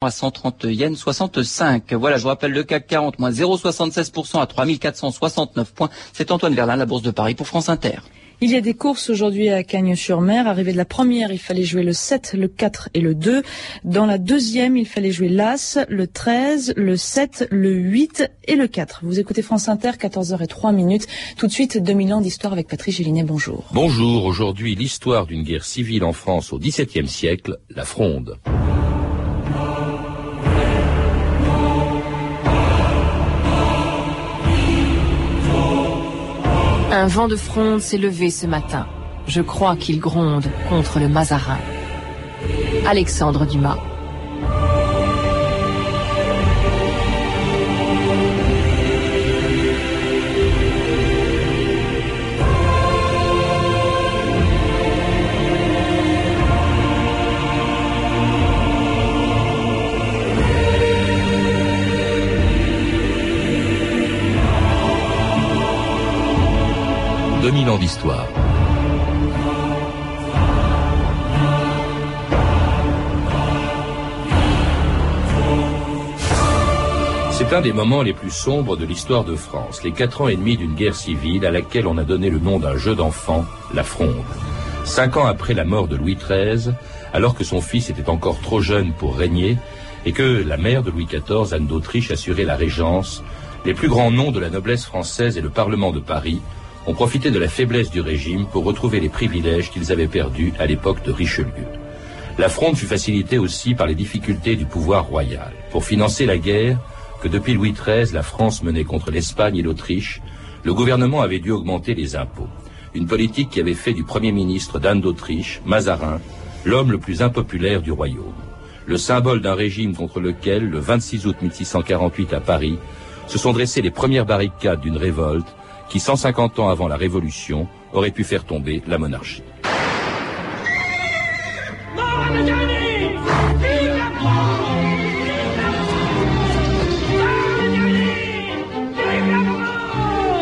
à 130 yens 65. Voilà, je vous rappelle le CAC 40, moins 0,76% à 3469 points. C'est Antoine Verlin, la Bourse de Paris pour France Inter. Il y a des courses aujourd'hui à Cagnes-sur-Mer. Arrivé de la première, il fallait jouer le 7, le 4 et le 2. Dans la deuxième, il fallait jouer l'As, le 13, le 7, le 8 et le 4. Vous écoutez France Inter, 14h et 3 minutes. Tout de suite, 2000 ans d'histoire avec Patrice Gélinet. Bonjour. Bonjour. Aujourd'hui, l'histoire d'une guerre civile en France au XVIIe siècle, la Fronde. Un vent de fronde s'est levé ce matin. Je crois qu'il gronde contre le Mazarin. Alexandre Dumas. 2000 ans d'histoire. C'est un des moments les plus sombres de l'histoire de France, les quatre ans et demi d'une guerre civile à laquelle on a donné le nom d'un jeu d'enfant, la Fronde. Cinq ans après la mort de Louis XIII, alors que son fils était encore trop jeune pour régner, et que la mère de Louis XIV, Anne d'Autriche, assurait la régence, les plus grands noms de la noblesse française et le Parlement de Paris ont profité de la faiblesse du régime pour retrouver les privilèges qu'ils avaient perdus à l'époque de Richelieu. La fronde fut facilitée aussi par les difficultés du pouvoir royal. Pour financer la guerre que depuis Louis XIII la France menait contre l'Espagne et l'Autriche, le gouvernement avait dû augmenter les impôts. Une politique qui avait fait du Premier ministre d'Anne d'Autriche, Mazarin, l'homme le plus impopulaire du royaume. Le symbole d'un régime contre lequel, le 26 août 1648 à Paris, se sont dressées les premières barricades d'une révolte qui, 150 ans avant la Révolution, aurait pu faire tomber la monarchie.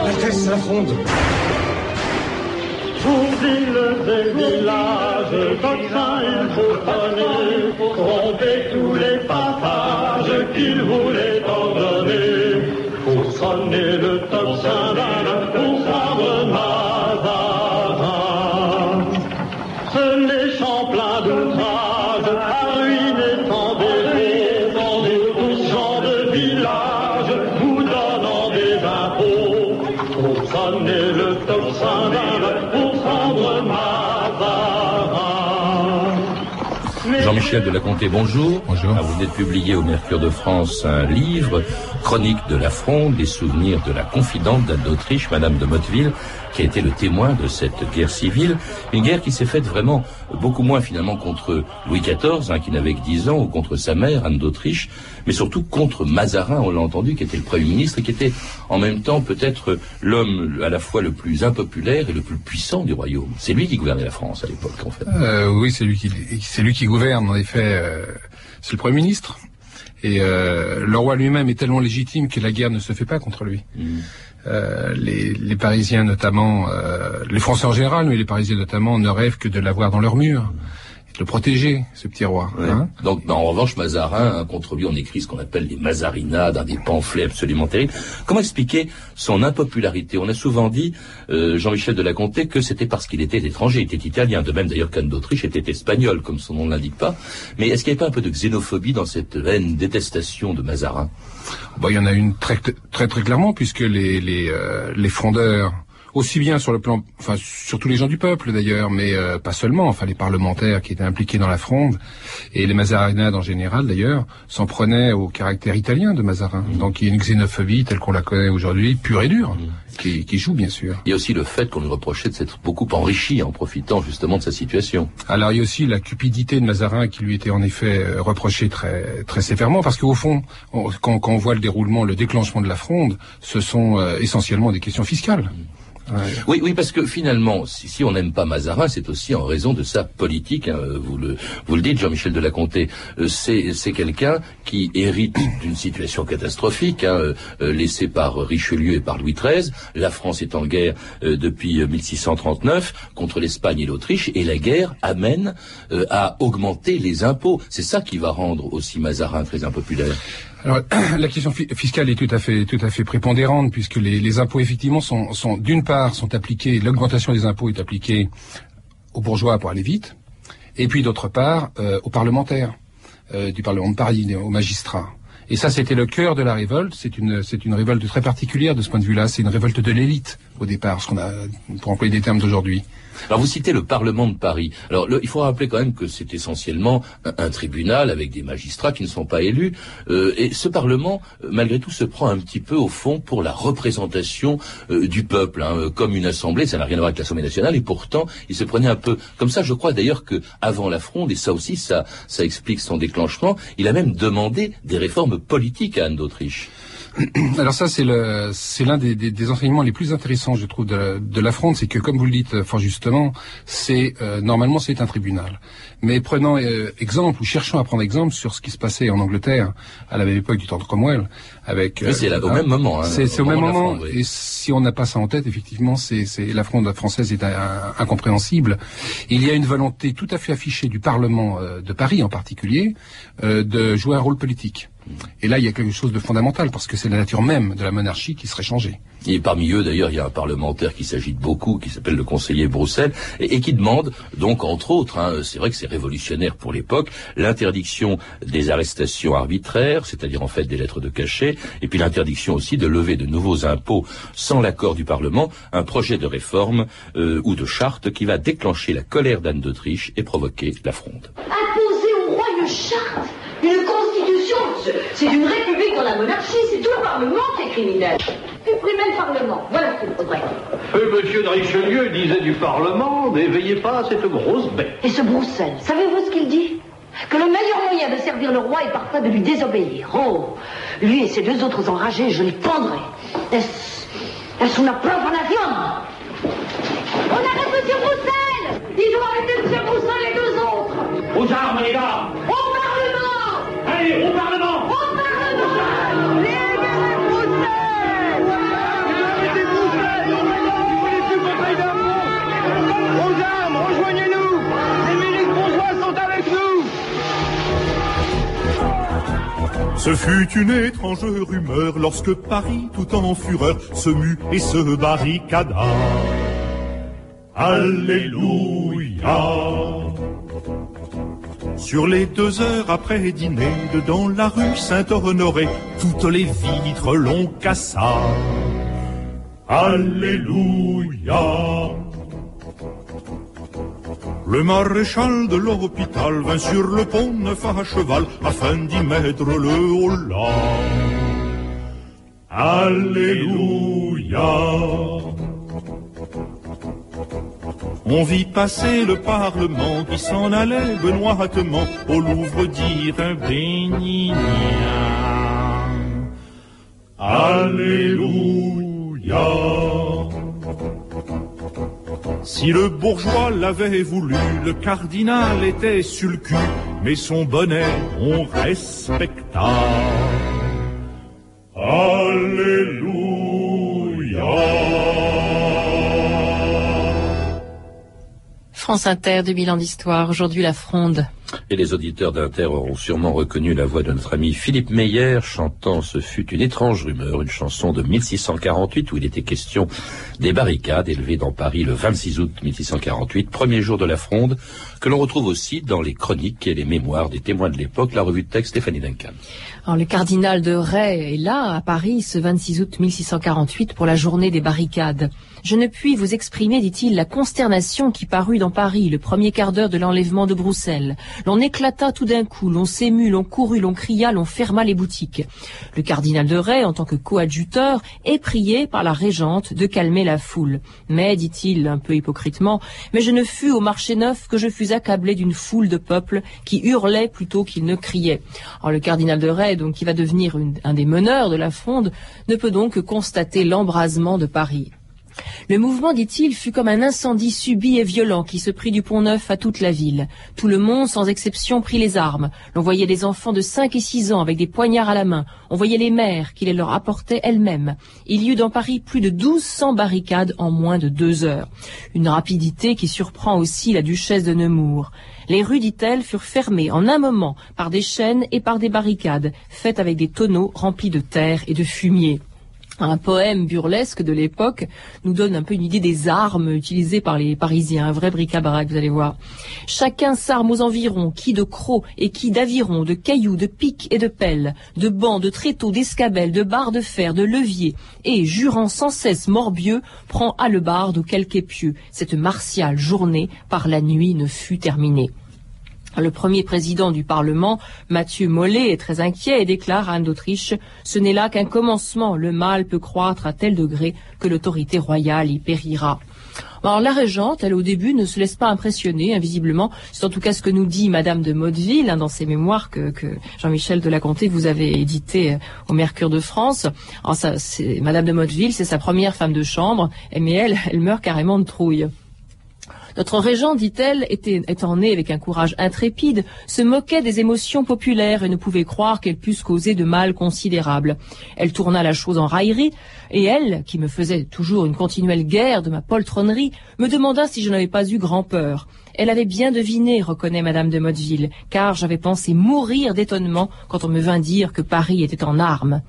Altesse la fronde Pour ville des villages, comme ça il faut tous les papages qu'il voulait ordonner, Jean-Michel de la Comté, bonjour. Bonjour. Ah, vous venez de publier au Mercure de France un livre, Chronique de la Fronde, les souvenirs de la confidente d'Anne d'Autriche, Madame de Motteville, qui a été le témoin de cette guerre civile. Une guerre qui s'est faite vraiment beaucoup moins finalement contre Louis XIV, hein, qui n'avait que 10 ans, ou contre sa mère, Anne d'Autriche, mais surtout contre Mazarin, on l'a entendu, qui était le Premier ministre et qui était en même temps peut-être l'homme à la fois le plus impopulaire et le plus puissant du royaume. C'est lui qui gouvernait la France à l'époque, en fait. Euh, oui, c'est lui qui, gouverne, en effet. Euh, c'est le Premier ministre. Et euh, le roi lui-même est tellement légitime que la guerre ne se fait pas contre lui. Mm. Euh, les, les, Parisiens notamment, euh, les Français en général, mais les Parisiens notamment, ne rêvent que de l'avoir dans leur mur le protéger, ce petit roi. Hein Donc, en revanche, Mazarin, hein, contre lui, on écrit ce qu'on appelle les Mazarinades, des pamphlets absolument terribles. Comment expliquer son impopularité? On a souvent dit, euh, Jean-Michel de la Comté, que c'était parce qu'il était étranger, il était italien, de même d'ailleurs qu'Anne d'Autriche était espagnol, comme son nom ne l'indique pas. Mais est-ce qu'il n'y avait pas un peu de xénophobie dans cette haine, détestation de Mazarin? Bon, Il y en a une très très très clairement, puisque les, les, euh, les frondeurs aussi bien sur le plan, enfin sur tous les gens du peuple d'ailleurs, mais euh, pas seulement, enfin les parlementaires qui étaient impliqués dans la fronde et les Mazarinades en général d'ailleurs s'en prenaient au caractère italien de Mazarin. Mmh. Donc il y a une xénophobie telle qu'on la connaît aujourd'hui, pure et dure. Mmh. Qui, qui, joue bien sûr. Il y a aussi le fait qu'on lui reprochait de s'être beaucoup enrichi en profitant justement de sa situation. Alors il y a aussi la cupidité de Mazarin qui lui était en effet euh, reprochée très très sévèrement parce qu'au fond, quand, quand, on voit le déroulement, le déclenchement de la fronde, ce sont euh, essentiellement des questions fiscales. Mmh. Oui, oui, parce que finalement, si, on n'aime pas Mazarin, c'est aussi en raison de sa politique. Hein, vous le dites, Jean-Michel de la Comté. Euh, c'est quelqu'un qui hérite d'une situation catastrophique hein, euh, laissée par Richelieu et par Louis XIII. La France est en guerre euh, depuis 1639 contre l'Espagne et l'Autriche, et la guerre amène à augmenter les impôts. C'est ça qui va rendre aussi Mazarin très impopulaire. Alors, la question fiscale est tout à fait, prépondérante puisque les, impôts effectivement sont, sont d'une part sont appliqués, l'augmentation des impôts est appliquée aux bourgeois pour aller vite, et puis d'autre part euh, aux parlementaires euh, du Parlement de Paris, aux magistrats. Et ça, c'était le cœur de la révolte. C'est une, c'est une révolte très particulière de ce point de vue-là. C'est une révolte de l'élite au départ, ce qu'on a, pour employer des termes d'aujourd'hui. Alors vous citez le Parlement de Paris. Alors il faut rappeler quand même que c'est essentiellement un, tribunal avec des magistrats qui ne sont pas élus. Euh, et ce Parlement, euh, malgré tout, se prend un petit peu au fond pour la représentation euh, du peuple, hein, comme une assemblée. Ça n'a rien à voir avec l'Assemblée nationale. Et pourtant, il se prenait un peu comme ça. Je crois d'ailleurs que avant la Fronde, et ça aussi, ça, ça explique son déclenchement. Il a même demandé des réformes politiques à Anne d'Autriche. Alors ça, c'est le, c'est l'un des, des, enseignements les plus intéressants, je trouve, de, de la fronde, c'est que, comme vous le dites fort justement, c'est euh, normalement c'est un tribunal. Mais prenons euh, exemple ou cherchons à prendre exemple sur ce qui se passait en Angleterre à la même époque du temps de Cromwell, avec. Euh, c'est au même moment. Hein, c'est au, même moment. Et si on n'a pas ça en tête, effectivement, c'est la fronde française est incompréhensible. Il y a une volonté tout à fait affichée du Parlement de Paris en particulier de jouer un rôle politique. Et là, il y a quelque chose de fondamental, parce que c'est la nature même de la monarchie qui serait changée. Et parmi eux, d'ailleurs, il y a un parlementaire qui s'agite beaucoup, qui s'appelle le conseiller Broussel, et, qui demande, donc, entre autres, hein, c'est vrai que c'est révolutionnaire pour l'époque, l'interdiction des arrestations arbitraires, c'est-à-dire en fait des lettres de cachet, et puis l'interdiction aussi de lever de nouveaux impôts sans l'accord du Parlement, un projet de réforme euh, ou de charte qui va déclencher la colère d'Anne d'Autriche et provoquer la fronde. Imposer au roi une charte, c'est une république dans la monarchie, c'est tout le Parlement qui est criminel. Supprimez le Parlement, voilà ce qu'il faudrait. Feu monsieur de Richelieu disait du Parlement, n'éveillez pas cette grosse bête. Et ce Broussel, savez-vous ce qu'il dit? Que le meilleur moyen de servir le roi est parfois de lui désobéir. Oh, lui et ses deux autres enragés, je les pendrai. Est-ce, preuve en avion? On arrête Monsieur Broussel Il doit arrêter Monsieur Broussel et deux autres Aux armes, les gars Allez, au Parlement Au Parlement Ce fut une étrange rumeur lorsque Paris, tout en fureur, se mue et se barricada. Alléluia sur les deux heures après dîner, dans la rue Saint-Honoré, toutes les vitres l'ont cassa. Alléluia. Le maréchal de l'hôpital vint sur le pont neuf à cheval afin d'y mettre le holà. Alléluia. On vit passer le Parlement qui s'en allait benoîtement au Louvre dire un bénigna. Alléluia. Si le bourgeois l'avait voulu, le cardinal était sur le cul, mais son bonnet on respecta. Alléluia. France Inter, 2000 ans d'histoire. Aujourd'hui, la fronde. Et les auditeurs d'Inter auront sûrement reconnu la voix de notre ami Philippe Meyer chantant Ce fut une étrange rumeur, une chanson de 1648 où il était question des barricades élevées dans Paris le 26 août 1648, premier jour de la fronde, que l'on retrouve aussi dans les chroniques et les mémoires des témoins de l'époque, la revue de texte Stéphanie Duncan. Alors, le cardinal de Ray est là, à Paris, ce 26 août 1648 pour la journée des barricades. Je ne puis vous exprimer, dit-il, la consternation qui parut dans Paris le premier quart d'heure de l'enlèvement de Bruxelles. L'on éclata tout d'un coup, l'on s'émut, l'on courut, l'on cria, l'on ferma les boutiques. Le cardinal de Ray, en tant que coadjuteur, est prié par la régente de calmer la foule. Mais, dit-il un peu hypocritement, mais je ne fus au marché neuf que je fus accablé d'une foule de peuple qui hurlait plutôt qu'il ne criait. Alors le cardinal de Ray, donc qui va devenir un des meneurs de la fronde, ne peut donc que constater l'embrasement de Paris. Le mouvement, dit-il, fut comme un incendie subit et violent qui se prit du pont neuf à toute la ville. Tout le monde, sans exception, prit les armes. L'on voyait des enfants de 5 et 6 ans avec des poignards à la main. On voyait les mères qui les leur apportaient elles-mêmes. Il y eut dans Paris plus de 1200 barricades en moins de deux heures. Une rapidité qui surprend aussi la duchesse de Nemours. Les rues, dit-elle, furent fermées en un moment par des chaînes et par des barricades, faites avec des tonneaux remplis de terre et de fumier. Un poème burlesque de l'époque nous donne un peu une idée des armes utilisées par les Parisiens, un vrai bric-à-brac, vous allez voir. Chacun s'arme aux environs, qui de crocs et qui d'avirons, de cailloux, de piques et de pelles, de bancs, de tréteaux, d'escabelles, de barres de fer, de leviers, et, jurant sans cesse morbieux, prend à le ou quelque épieux. Cette martiale journée, par la nuit, ne fut terminée. Le premier président du Parlement, Mathieu Mollet, est très inquiet et déclare à Anne d'Autriche Ce n'est là qu'un commencement. Le mal peut croître à tel degré que l'autorité royale y périra. Alors la régente, elle au début ne se laisse pas impressionner, invisiblement. C'est en tout cas ce que nous dit Madame de Motteville hein, dans ses mémoires que, Jean-Michel de la Comté vous avez édité euh, au Mercure de France. Ça, Madame de Motteville, c'est sa première femme de chambre, mais elle, elle meurt carrément de trouille. Notre régent, dit-elle, étant née avec un courage intrépide, se moquait des émotions populaires et ne pouvait croire qu'elles puissent causer de mal considérable. Elle tourna la chose en raillerie, et elle, qui me faisait toujours une continuelle guerre de ma poltronnerie, me demanda si je n'avais pas eu grand peur. Elle avait bien deviné, reconnaît Madame de Motteville, car j'avais pensé mourir d'étonnement quand on me vint dire que Paris était en armes.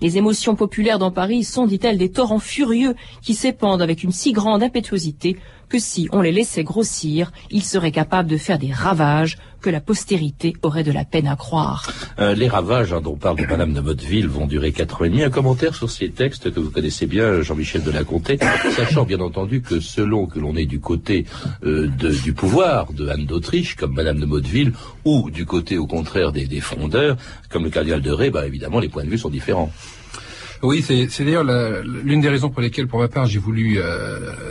Les émotions populaires dans Paris sont, dit-elle, des torrents furieux qui s'épandent avec une si grande impétuosité que si on les laissait grossir, ils seraient capables de faire des ravages que la postérité aurait de la peine à croire. Euh, les ravages hein, dont parle Madame de Motteville vont durer quatre ans et demi. Un commentaire sur ces textes que vous connaissez bien, Jean-Michel de la Comté, sachant bien entendu que selon que l'on est du côté euh, du pouvoir de Anne d'Autriche, comme Madame de Motteville, ou du côté au contraire des, des frondeurs, comme le cardinal de Ré, bah, évidemment les points de vue sont différents. Oui, c'est d'ailleurs l'une des raisons pour lesquelles, pour ma part, j'ai voulu euh,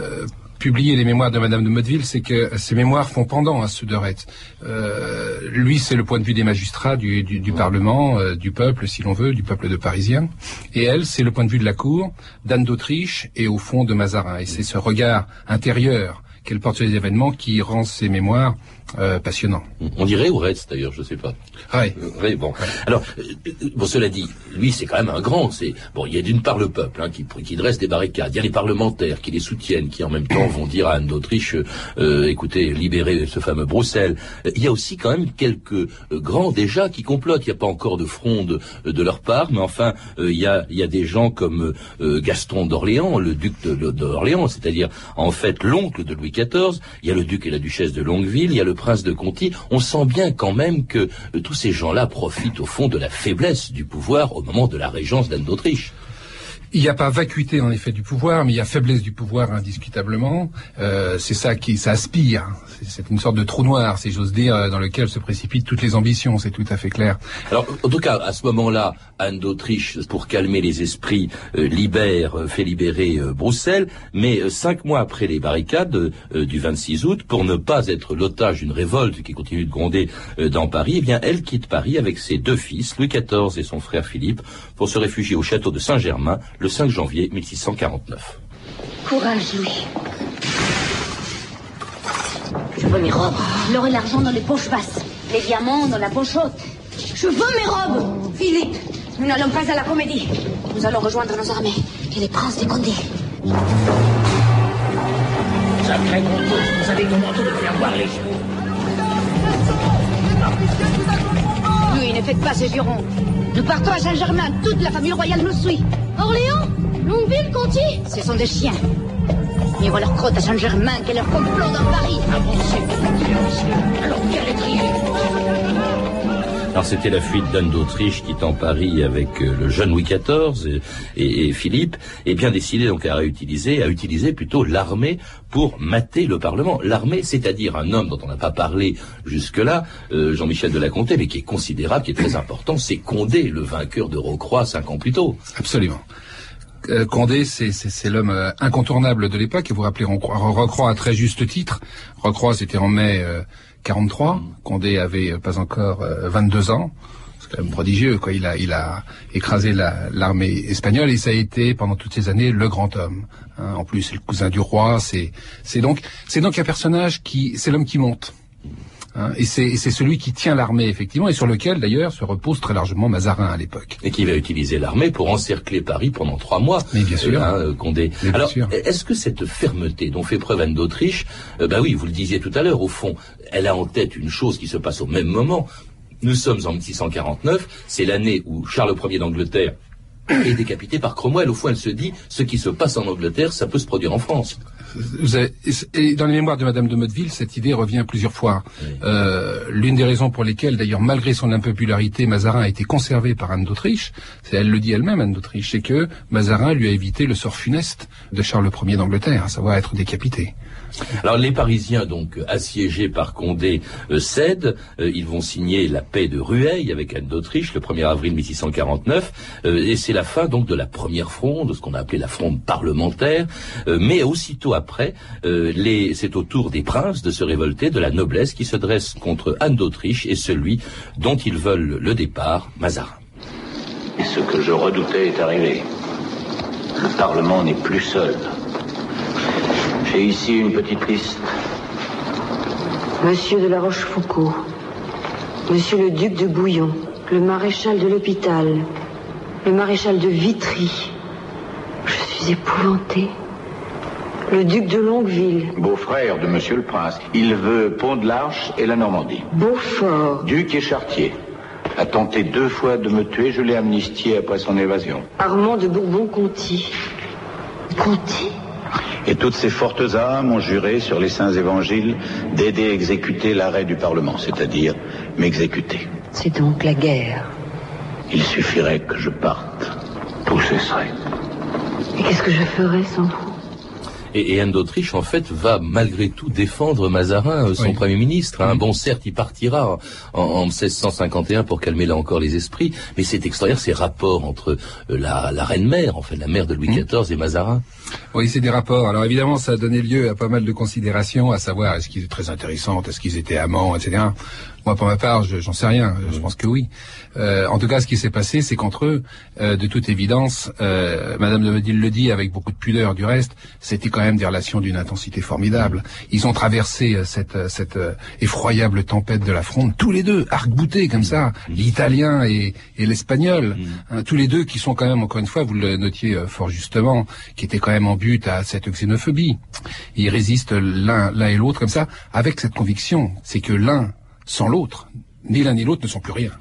publié les mémoires de Madame de Motteville, c'est que ces mémoires font pendant à ceux de Retz. Euh, lui, c'est le point de vue des magistrats, du, du, Parlement, euh, du peuple, si l'on veut, du peuple de Parisiens. Et elle, c'est le point de vue de la Cour, d'Anne d'Autriche et au fond de Mazarin. Et c'est ce regard intérieur qu'elle porte sur les événements qui rend ces mémoires euh, passionnant. On dirait Retz d'ailleurs, je sais pas. Ouais. Euh, bon. Alors, euh, bon, cela dit, lui c'est quand même un grand. C'est bon, il y a d'une part le peuple hein, qui, qui dresse des barricades, il y a les parlementaires qui les soutiennent, qui en même temps vont dire à Anne d'Autriche, écoutez, libérez ce fameux Bruxelles. Il y a aussi quand même quelques grands déjà qui complotent. Il n'y a pas encore de fronde de leur part, mais enfin, il y a il y a des gens comme Gaston d'Orléans, le duc d'Orléans, c'est-à-dire en fait l'oncle de Louis XIV. Il y a le duc et la duchesse de Longueville. Il y a le prince de Conti, on sent bien quand même que euh, tous ces gens-là profitent au fond de la faiblesse du pouvoir au moment de la régence d'Anne d'Autriche. Il n'y a pas vacuité en effet du pouvoir, mais il y a faiblesse du pouvoir indiscutablement. Euh, c'est ça qui ça aspire. C'est une sorte de trou noir, si j'ose dire, euh, dans lequel se précipitent toutes les ambitions. C'est tout à fait clair. Alors, en tout cas, à ce moment-là, Anne d'Autriche, pour calmer les esprits, euh, libère, euh, fait libérer Bruxelles. Mais cinq mois après les barricades du 26 août, pour ne pas être l'otage d'une révolte qui continue de gronder dans Paris, eh bien, elle quitte Paris avec ses deux fils, Louis XIV et son frère Philippe, pour se réfugier au château de Saint-Germain le 5 janvier 1649. Courage, Louis. Je veux mes robes. L'or et l'argent dans les poches basses. Les diamants dans la poche haute. Je veux mes robes. Philippe, nous n'allons pas à la comédie. Nous allons rejoindre nos armées et les princes des Condés. Sacré Conto, vous avez commandé de faire voir les chevaux. Louis, ne faites pas ce juron. Nous partons à Saint-Germain. Toute la famille royale nous suit. Orléans Longueville Conti Ce sont des chiens. Ils voient leur crotte à Saint-Germain, quel leur complot dans Paris. Quel alors c'était la fuite d'Anne d'Autriche quittant Paris avec euh, le jeune Louis XIV et, Philippe, et bien décidé donc à réutiliser, à utiliser plutôt l'armée pour mater le Parlement. L'armée, c'est-à-dire un homme dont on n'a pas parlé jusque-là, euh, Jean-Michel de la Comté, mais qui est considérable, qui est très important, c'est Condé, le vainqueur de Rocroi cinq ans plus tôt. Absolument. Euh, Condé, c'est l'homme incontournable de l'époque, et vous rappelez Rocroi à très juste titre. Rocroi, c'était en mai 43. Condé avait pas encore 22 euh, ans. c'est quand même prodigieux. Quoi. Il a, il a écrasé l'armée espagnole et ça a été pendant toutes ces années le grand homme. Hein. En plus, c'est le cousin du roi. C'est, c'est donc, c'est donc un personnage qui, c'est l'homme qui monte. Hein, et c'est celui qui tient l'armée, effectivement, et sur lequel, d'ailleurs, se repose très largement Mazarin à l'époque. Et qui va utiliser l'armée pour encercler Paris pendant trois mois. Mais bien sûr. Hein, euh, Condé. Alors, est-ce que cette fermeté dont fait preuve Anne d'Autriche, euh, bah oui, vous le disiez tout à l'heure, au fond, elle a en tête une chose qui se passe au même moment. Nous sommes en 1649, c'est l'année où Charles Ier d'Angleterre est décapité par Cromwell. Au fond, elle se dit, ce qui se passe en Angleterre, ça peut se produire en France. Et dans les mémoires de Madame de Motteville, cette idée revient plusieurs fois. Euh, l'une des raisons pour lesquelles, d'ailleurs, malgré son impopularité, Mazarin a été conservé par Anne d'Autriche, c'est elle le dit elle-même, Anne d'Autriche, c'est que Mazarin lui a évité le sort funeste de Charles Ier d'Angleterre, à savoir être décapité. Alors les Parisiens, donc assiégés par Condé, euh, cèdent. Euh, ils vont signer la paix de Rueil avec Anne d'Autriche le 1er avril 1649. Euh, et c'est la fin donc de la première fronde, ce qu'on a appelé la fronde parlementaire. mais aussitôt après, c'est au tour des princes de se révolter, de la noblesse qui se dresse contre Anne d'Autriche et celui dont ils veulent le départ, Mazarin. Ce que je redoutais est arrivé. Le Parlement n'est plus seul. J'ai ici une petite liste. Monsieur de la Rochefoucauld, Monsieur le duc de Bouillon, le maréchal de l'hôpital, le maréchal de Vitry. Je suis épouvantée. Le duc de Longueville. Beau-frère de Monsieur le Prince. Il veut Pont de l'Arche et la Normandie. Beaufort. Duc et Chartier. A tenté deux fois de me tuer, je l'ai amnistié après son évasion. Armand de Bourbon-Conti. Conti? Et toutes ces fortes âmes ont juré sur les saints évangiles d'aider à exécuter l'arrêt du Parlement, c'est-à-dire m'exécuter. C'est donc la guerre. Il suffirait que je parte. Tout cesserait. Et qu'est-ce que je ferais sans vous et, Anne d'Autriche, en fait, va malgré tout défendre Mazarin, euh, son Premier ministre. Hein. Bon, certes, il partira en, 1651 pour calmer là encore les esprits, mais c'est extraordinaire ces rapports entre euh, la, reine-mère, en fait, la mère de Louis XIV mmh. et Mazarin. Oui, c'est des rapports. Alors évidemment, ça a donné lieu à pas mal de considérations, à savoir est-ce qu'ils étaient très intéressants, est-ce qu'ils étaient amants, etc. Moi, pour ma part, j'en sais rien. Je pense que oui. Euh, en tout cas, ce qui s'est passé, c'est qu'entre eux, euh, de toute évidence, euh, Madame de Medil le dit avec beaucoup de pudeur du reste, c'était quand même des relations d'une intensité formidable. Ils ont traversé euh, cette, euh, cette euh, effroyable tempête de la fronde, tous les deux, arc-boutés comme ça, l'italien et, et l'espagnol, mm. hein, tous les deux qui sont quand même, encore une fois, vous le notiez fort justement, qui étaient quand même en but à cette xénophobie. Ils résistent l'un l'un et l'autre comme ça, avec cette conviction, c'est que l'un sans l'autre, ni l'un ni l'autre ne sont plus rien.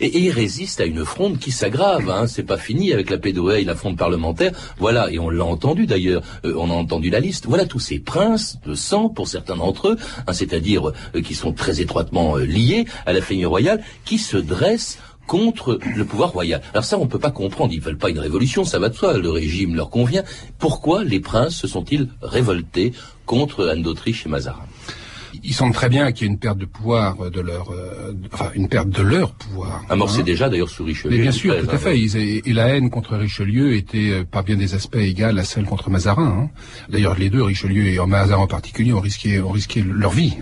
Et, il résiste à une fronde qui s'aggrave. Hein. C'est pas fini avec la et la fronde parlementaire. Voilà, et on l'a entendu d'ailleurs. Euh, on a entendu la liste. Voilà tous ces princes de sang, pour certains d'entre eux, hein, c'est-à-dire euh, qui sont très étroitement euh, liés à la famille royale, qui se dressent contre le pouvoir royal. Alors ça, on ne peut pas comprendre. Ils veulent pas une révolution, ça va de soi. Le régime leur convient. Pourquoi les princes se sont-ils révoltés contre Anne d'Autriche et Mazarin? Ils sentent très bien qu'il y a une perte de pouvoir de leur, euh, enfin une perte de leur pouvoir. Amorcé hein. déjà d'ailleurs sous Richelieu. Mais bien sûr, tout à fait. et la haine contre Richelieu était euh, par bien des aspects égale à celle contre Mazarin. Hein. D'ailleurs, les deux, Richelieu et Mazarin en particulier, ont risqué, ont risqué leur vie.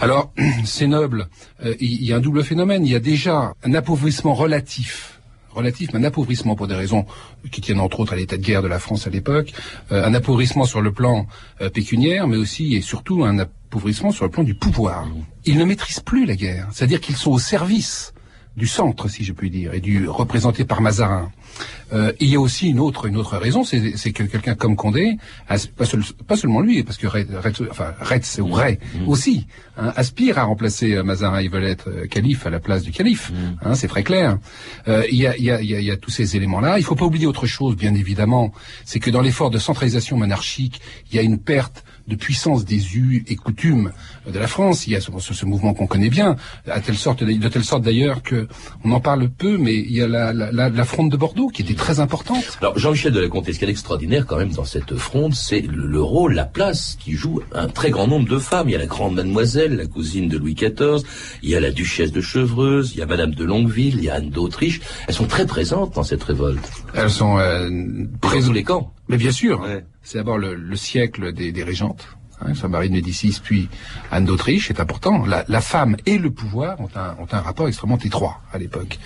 Alors, ces nobles, euh, il y a un double phénomène. Il y a déjà un appauvrissement relatif relatif, mais un appauvrissement pour des raisons qui tiennent entre autres à l'état de guerre de la France à l'époque, un appauvrissement sur le plan pécuniaire, mais aussi et surtout un appauvrissement sur le plan du pouvoir. Ils ne maîtrisent plus la guerre, c'est-à-dire qu'ils sont au service du centre, si je puis dire, et du représenté par Mazarin. Euh, il y a aussi une autre, une autre raison, c'est que quelqu'un comme Condé, pas, seulement lui, parce que Retz, enfin, Retz ou Ray mm. aussi, hein, aspire à remplacer euh, Mazarin. Ils veulent être euh, calife à la place du calife. Mm. Hein, c'est très clair. Euh, il, y a, il, y a, il, y a, tous ces éléments-là. Il faut pas oublier autre chose, bien évidemment, c'est que dans l'effort de centralisation monarchique, il y a une perte de puissance des us et coutumes de la France. Il y a ce, ce mouvement qu'on connaît bien, à telle sorte, de telle sorte d'ailleurs que on en parle peu, mais il y a la, la, la, fronde de Bordeaux qui était très importante. Alors Jean-Michel de la Comté, ce qui est extraordinaire quand même dans cette fronde, c'est le, rôle, la place qui joue un très grand nombre de femmes. Il y a la grande mademoiselle, la cousine de Louis XIV, il y a la duchesse de Chevreuse, il y a Madame de Longueville, il y a Anne d'Autriche. Elles sont très présentes dans cette révolte. Elles sont euh, présentes. les camps. Mais bien sûr. C'est d'abord le, siècle des, des régentes. Hein, sa Marie de Médicis, puis Anne d'Autriche, est important. La, femme et le pouvoir ont un, ont un rapport extrêmement étroit à l'époque.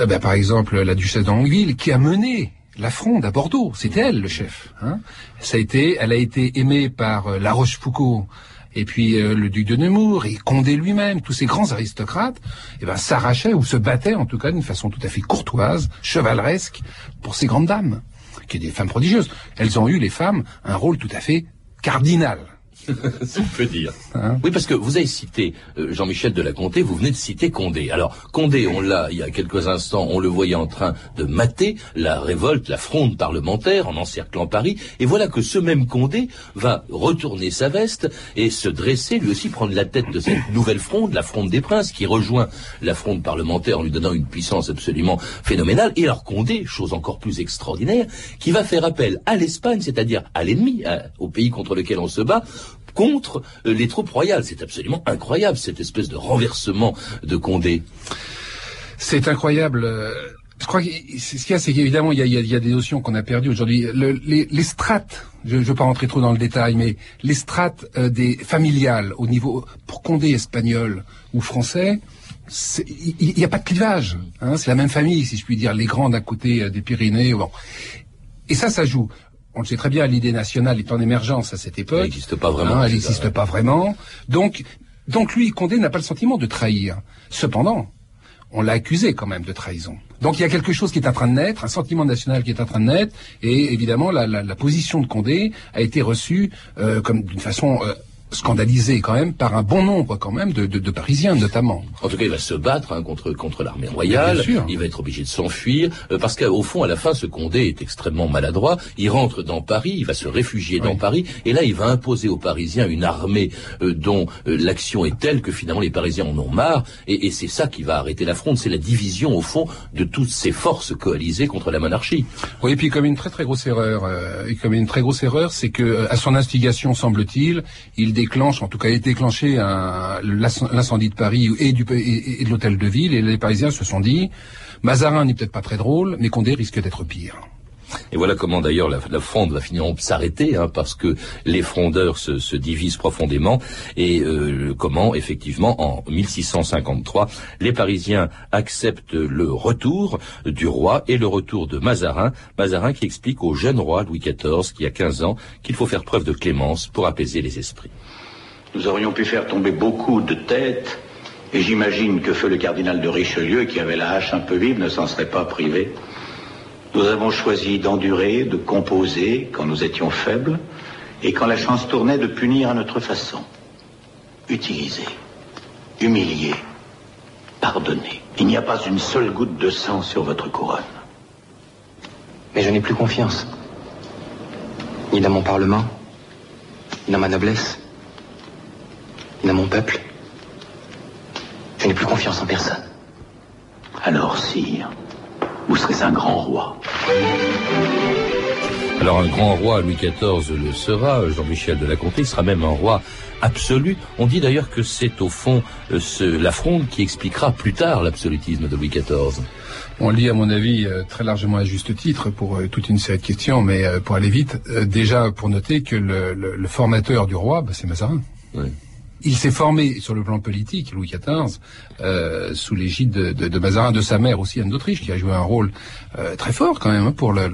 Euh, ben, par exemple, la duchesse d'Anguille, qui a mené la fronde à Bordeaux, c'était elle le chef. Hein. Ça a été, elle a été aimée par euh, La Rochefoucauld et puis euh, le duc de Nemours et Condé lui-même, tous ces grands aristocrates, eh ben, s'arrachaient ou se battaient en tout cas d'une façon tout à fait courtoise, chevaleresque, pour ces grandes dames, qui étaient des femmes prodigieuses. Elles ont eu, les femmes, un rôle tout à fait cardinal. si on peut dire. Hein oui, parce que vous avez cité euh, Jean-Michel de la Comté, vous venez de citer Condé. Alors, Condé, on l'a, il y a quelques instants, on le voyait en train de mater la révolte, la fronde parlementaire en encerclant Paris. Et voilà que ce même Condé va retourner sa veste et se dresser, lui aussi prendre la tête de cette nouvelle fronde, la fronde des princes, qui rejoint la fronde parlementaire en lui donnant une puissance absolument phénoménale. Et alors Condé, chose encore plus extraordinaire, qui va faire appel à l'Espagne, c'est-à-dire à l'ennemi, au pays contre lequel on se bat, contre euh, les troupes royales. C'est absolument incroyable, cette espèce de renversement de Condé. C'est incroyable. Euh, je crois que ce qu'il y a, c'est qu'évidemment, il y a, des notions qu'on a perdues aujourd'hui. les, strates, je ne veux pas rentrer trop dans le détail, mais les strates euh, des familiales au niveau, pour Condé espagnol ou français, il n'y a pas de clivage. Hein, c'est la même famille, si je puis dire, les grands d'un côté des Pyrénées. Bon. Et ça, ça joue on le sait très bien, l'idée nationale est en émergence à cette époque. Elle n'existe pas vraiment. Hein, elle n'existe pas vraiment. Donc, donc lui, Condé n'a pas le sentiment de trahir. Cependant, on l'a accusé quand même de trahison. Donc il y a quelque chose qui est en train de naître, un sentiment national qui est en train de naître, et évidemment la, la, position de Condé a été reçue euh, comme d'une façon euh, scandalisé quand même par un bon nombre quand même de, de, de Parisiens notamment. En tout cas, il va se battre hein, contre contre l'armée royale. Il va être obligé de s'enfuir euh, parce qu'au fond, à la fin, ce Condé est extrêmement maladroit. Il rentre dans Paris, il va se réfugier dans Paris, et là, il va imposer aux Parisiens une armée euh, dont euh, l'action est telle que finalement les Parisiens en ont marre, et, et c'est ça qui va arrêter la fronde. C'est la division au fond de toutes ces forces coalisées contre la monarchie. Oui, et puis comme une très très grosse erreur, et comme une très grosse erreur, c'est que à son instigation, semble-t-il, il déclenche, en tout cas, a déclenché l'incendie de Paris et, du, et, de l'hôtel de ville, et les Parisiens se sont dit, Mazarin n'est peut-être pas très drôle, mais Condé risque d'être pire. Et voilà comment d'ailleurs la, fronde va finir s'arrêter, hein, parce que les frondeurs se, divisent profondément, et euh, comment effectivement en 1653 les Parisiens acceptent le retour du roi et le retour de Mazarin, Mazarin qui explique au jeune roi Louis XIV qui a 15 ans qu'il faut faire preuve de clémence pour apaiser les esprits. Nous aurions pu faire tomber beaucoup de têtes, et j'imagine que feu le cardinal de Richelieu, qui avait la hache un peu vive, ne s'en serait pas privé. Nous avons choisi d'endurer, de composer quand nous étions faibles, et quand la chance tournait de punir à notre façon. Utiliser, humilier, pardonner. Il n'y a pas une seule goutte de sang sur votre couronne. Mais je n'ai plus confiance. Ni dans mon Parlement, ni dans ma noblesse dans mon peuple. Je n'ai plus confiance en personne. Alors, sire, vous serez un grand roi. Alors un grand roi, Louis XIV le sera, Jean-Michel de la Comté, sera même un roi absolu. On dit d'ailleurs que c'est au fond euh, ce, la fronde qui expliquera plus tard l'absolutisme de Louis XIV. On lit à mon avis euh, très largement à juste titre pour euh, toute une série de questions, mais pour aller vite, déjà pour noter que le, formateur du roi, bah, c'est Mazarin. Oui. Il s'est formé sur le plan politique, Louis XIV, euh, sous l'égide de, de, Mazarin, de sa mère aussi, Anne d'Autriche, qui a joué un rôle euh, très fort quand même hein, pour le,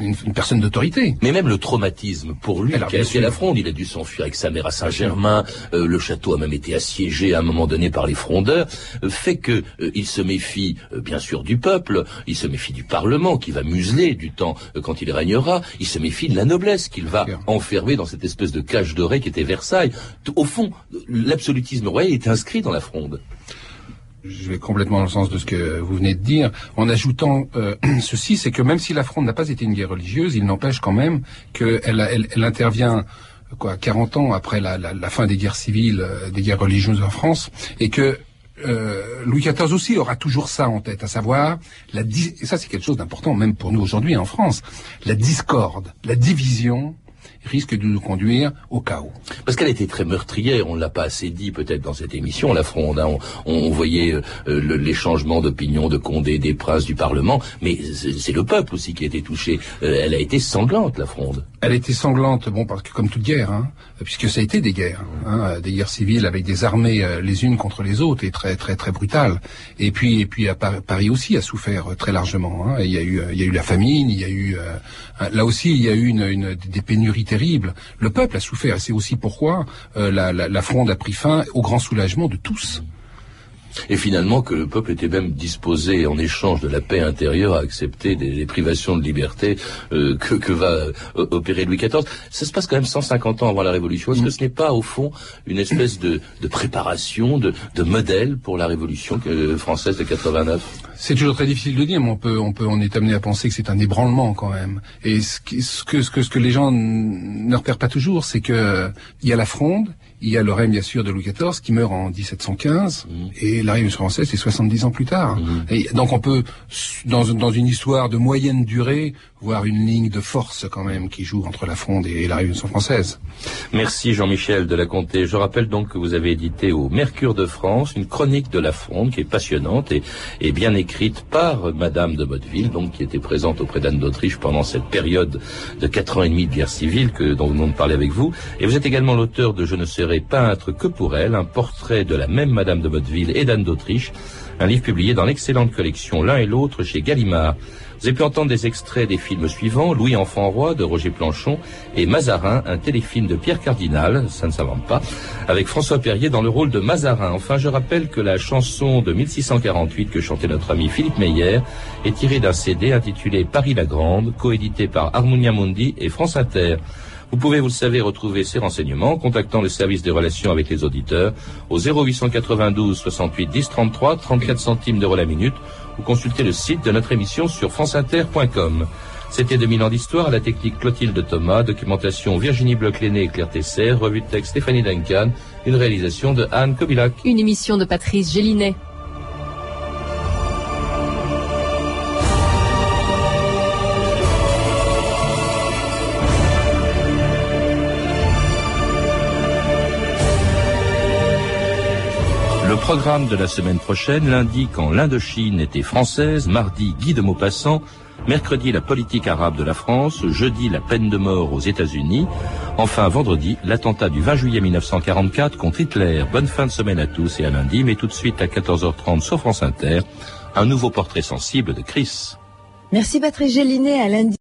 une, personne d'autorité. Mais même le traumatisme pour lui, qui a fait la fronde, il a dû s'enfuir avec sa mère à Saint-Germain, euh, le château a même été assiégé à un moment donné par les frondeurs, fait que il se méfie bien sûr du peuple, il se méfie du Parlement qui va museler du temps quand il régnera, il se méfie de la noblesse qu'il va enfermer dans cette espèce de cage dorée qui était Versailles. Au fond, l'absolutisme royal est inscrit dans la fronde. Je vais complètement dans le sens de ce que vous venez de dire, en ajoutant euh, ceci, c'est que même si la Fronde n'a pas été une guerre religieuse, il n'empêche quand même qu'elle elle, elle intervient quoi 40 ans après la, la, fin des guerres civiles, euh, des guerres religieuses en France, et que euh, Louis XIV aussi aura toujours ça en tête, à savoir la et ça c'est quelque chose d'important même pour nous aujourd'hui en France, la discorde, la division risque de nous conduire au chaos. Parce qu'elle était très meurtrière, on ne l'a pas assez dit peut-être dans cette émission, la fronde. Hein. On, voyait euh, les changements d'opinion de Condé, des princes, du Parlement, mais c'est le peuple aussi qui a été touché. Euh, elle a été sanglante, la fronde. Elle a été sanglante, bon, parce que comme toute guerre, hein, puisque ça a été des guerres, hein, des guerres civiles avec des armées euh, les unes contre les autres et très très très brutales. Et puis et puis à Paris aussi a souffert très largement. Hein. Il y a eu il y a eu la famine, il y a eu là aussi il y a eu une, une des pénuries terribles. Le peuple a souffert. C'est aussi pourquoi euh, la, la fronde a pris fin au grand soulagement de tous. Et finalement que le peuple était même disposé, en échange de la paix intérieure, à accepter des, privations de liberté euh, que, que, va euh, opérer Louis XIV. Ça se passe quand même 150 ans avant la Révolution. Est-ce que ce n'est pas, au fond, une espèce de, de préparation, de, de, modèle pour la Révolution euh, française de 89 c'est toujours très difficile de dire, mais on peut, on peut, on est amené à penser que c'est un ébranlement quand même. Et ce, ce, que, ce que, ce que les gens ne repèrent pas toujours, c'est que il y a la fronde, il y a le règne bien sûr de Louis XIV qui meurt en 1715 mmh. et la Révolution française c'est 70 ans plus tard. Mmh. Et donc on peut dans, dans une histoire de moyenne durée voir une ligne de force quand même qui joue entre la Fronde et la Révolution française. Merci Jean-Michel de la Comté. Je rappelle donc que vous avez édité au Mercure de France une chronique de la Fronde qui est passionnante et, et bien écrite par Madame de Motteville, donc qui était présente auprès d'Anne d'Autriche pendant cette période de quatre ans et demi de guerre civile que dont nous venons de parler avec vous. Et vous êtes également l'auteur de Je ne serai peintre que pour elle, un portrait de la même Madame de Motteville et d'Anne d'Autriche, un livre publié dans l'excellente collection L'un et l'autre chez Gallimard. Vous avez pu entendre des extraits des films suivants, Louis Enfant Roi de Roger Planchon et Mazarin, un téléfilm de Pierre Cardinal, ça ne s'invente pas, avec François Perrier dans le rôle de Mazarin. Enfin, je rappelle que la chanson de 1648 que chantait notre ami Philippe Meyer est tirée d'un CD intitulé Paris la Grande, coédité par Harmonia Mundi et France Inter. Vous pouvez, vous le savez, retrouver ces renseignements en contactant le service des relations avec les auditeurs au 0892 68 10 33 34 centimes d'euros la minute ou consulter le site de notre émission sur franceinter.com. C'était 2000 ans d'histoire à la technique Clotilde Thomas, documentation Virginie bloch et Claire Tesser, revue de texte Stéphanie Duncan, une réalisation de Anne Kobilac. Une émission de Patrice Gélinet. Programme de la semaine prochaine, lundi quand l'Indochine était française, mardi Guy de Maupassant, mercredi la politique arabe de la France, jeudi la peine de mort aux États-Unis, enfin vendredi l'attentat du 20 juillet 1944 contre Hitler. Bonne fin de semaine à tous et à lundi, mais tout de suite à 14h30 sur France Inter, un nouveau portrait sensible de Chris. Merci Patrick Gélinet à lundi.